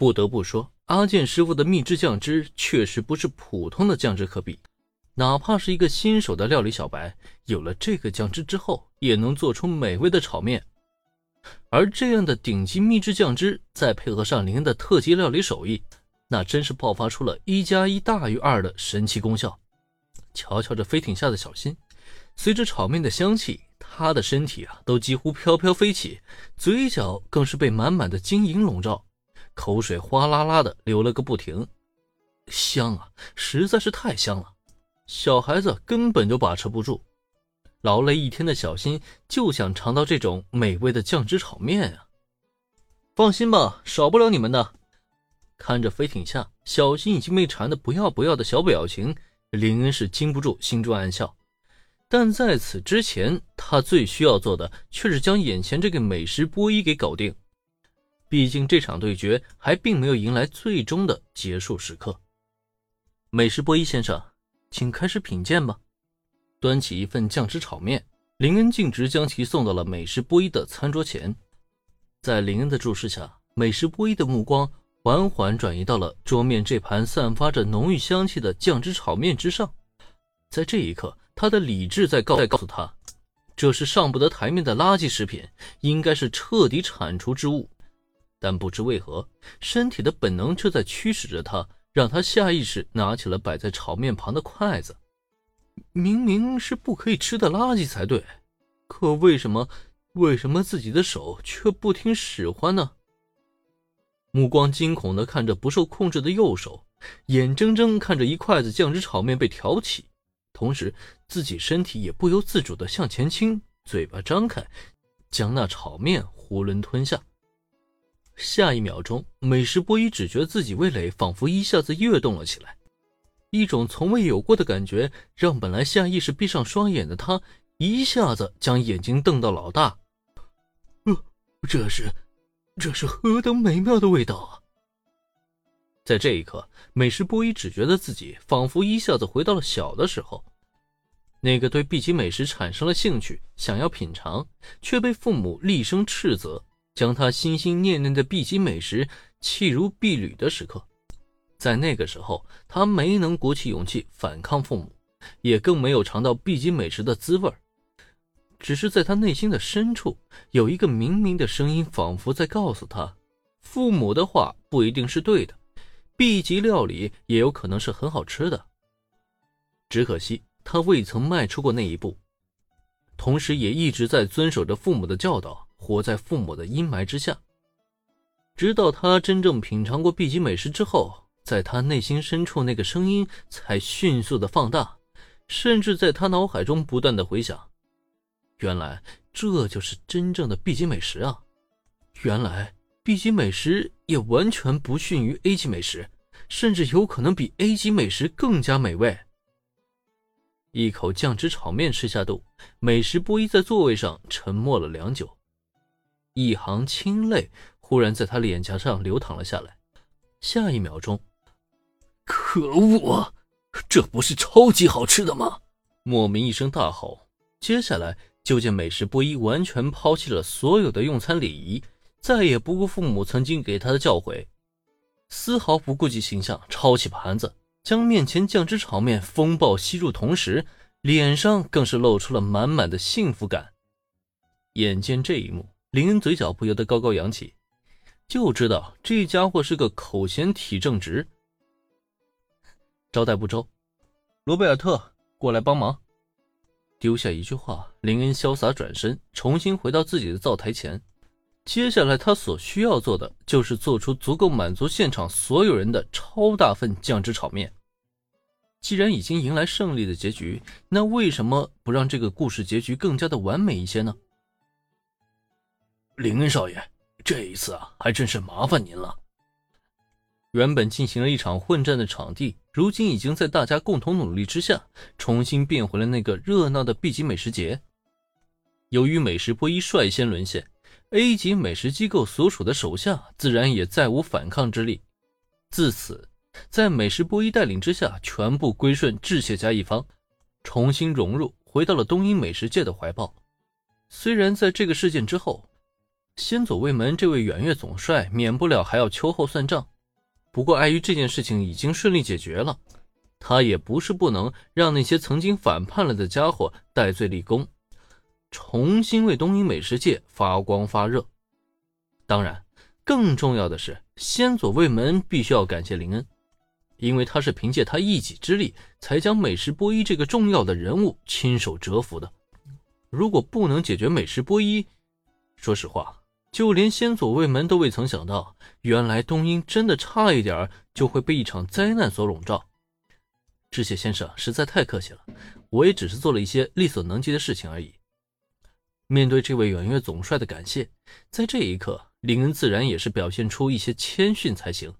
不得不说，阿健师傅的秘制酱汁确实不是普通的酱汁可比。哪怕是一个新手的料理小白，有了这个酱汁之后，也能做出美味的炒面。而这样的顶级秘制酱汁，再配合上林恩的特级料理手艺，那真是爆发出了一加一大于二的神奇功效。瞧瞧这飞艇下的小新，随着炒面的香气，他的身体啊都几乎飘飘飞起，嘴角更是被满满的晶莹笼罩，口水哗啦啦的流了个不停。香啊，实在是太香了，小孩子根本就把持不住。劳累一天的小新就想尝到这种美味的酱汁炒面啊！放心吧，少不了你们的。看着飞艇下小新已经被馋的不要不要的小表情，林恩是禁不住心中暗笑。但在此之前，他最需要做的却是将眼前这个美食波伊给搞定。毕竟这场对决还并没有迎来最终的结束时刻。美食波伊先生，请开始品鉴吧。端起一份酱汁炒面，林恩径直将其送到了美食波伊的餐桌前。在林恩的注视下，美食波伊的目光缓缓转移到了桌面这盘散发着浓郁香气的酱汁炒面之上。在这一刻，他的理智在告在告诉他，这是上不得台面的垃圾食品，应该是彻底铲除之物。但不知为何，身体的本能却在驱使着他，让他下意识拿起了摆在炒面旁的筷子。明明是不可以吃的垃圾才对，可为什么为什么自己的手却不听使唤呢？目光惊恐的看着不受控制的右手，眼睁睁看着一筷子酱汁炒面被挑起，同时自己身体也不由自主的向前倾，嘴巴张开，将那炒面囫囵吞下。下一秒钟，美食波伊只觉自己味蕾仿佛一下子跃动了起来。一种从未有过的感觉，让本来下意识闭上双眼的他，一下子将眼睛瞪到老大。呃，这是，这是何等美妙的味道啊！在这一刻，美食波伊只觉得自己仿佛一下子回到了小的时候，那个对 B 级美食产生了兴趣，想要品尝，却被父母厉声斥责，将他心心念念的 B 级美食弃如敝履的时刻。在那个时候，他没能鼓起勇气反抗父母，也更没有尝到 B 级美食的滋味只是在他内心的深处，有一个明明的声音，仿佛在告诉他：父母的话不一定是对的，B 级料理也有可能是很好吃的。只可惜他未曾迈出过那一步，同时也一直在遵守着父母的教导，活在父母的阴霾之下。直到他真正品尝过 B 级美食之后。在他内心深处，那个声音才迅速的放大，甚至在他脑海中不断的回响。原来这就是真正的 B 级美食啊！原来 B 级美食也完全不逊于 A 级美食，甚至有可能比 A 级美食更加美味。一口酱汁炒面吃下肚，美食波伊在座位上沉默了良久，一行清泪忽然在他脸颊上流淌了下来。下一秒钟。可恶！这不是超级好吃的吗？莫名一声大吼，接下来就见美食波伊完全抛弃了所有的用餐礼仪，再也不顾父母曾经给他的教诲，丝毫不顾及形象，抄起盘子将面前酱汁炒面风暴吸入，同时脸上更是露出了满满的幸福感。眼见这一幕，林恩嘴角不由得高高扬起，就知道这家伙是个口嫌体正直。招待不周，罗贝尔特过来帮忙。丢下一句话，林恩潇洒转身，重新回到自己的灶台前。接下来他所需要做的，就是做出足够满足现场所有人的超大份酱汁炒面。既然已经迎来胜利的结局，那为什么不让这个故事结局更加的完美一些呢？林恩少爷，这一次啊，还真是麻烦您了。原本进行了一场混战的场地，如今已经在大家共同努力之下，重新变回了那个热闹的 B 级美食节。由于美食波伊率先沦陷，A 级美食机构所属的手下自然也再无反抗之力。自此，在美食波伊带领之下，全部归顺智谢家一方，重新融入，回到了东瀛美食界的怀抱。虽然在这个事件之后，先左卫门这位远月总帅免不了还要秋后算账。不过碍于这件事情已经顺利解决了，他也不是不能让那些曾经反叛了的家伙戴罪立功，重新为东瀛美食界发光发热。当然，更重要的是，先左卫门必须要感谢林恩，因为他是凭借他一己之力才将美食波一这个重要的人物亲手折服的。如果不能解决美食波一，说实话，就连先祖卫门都未曾想到，原来东英真的差一点就会被一场灾难所笼罩。志谢先生实在太客气了，我也只是做了一些力所能及的事情而已。面对这位远月总帅的感谢，在这一刻。林恩自然也是表现出一些谦逊才行。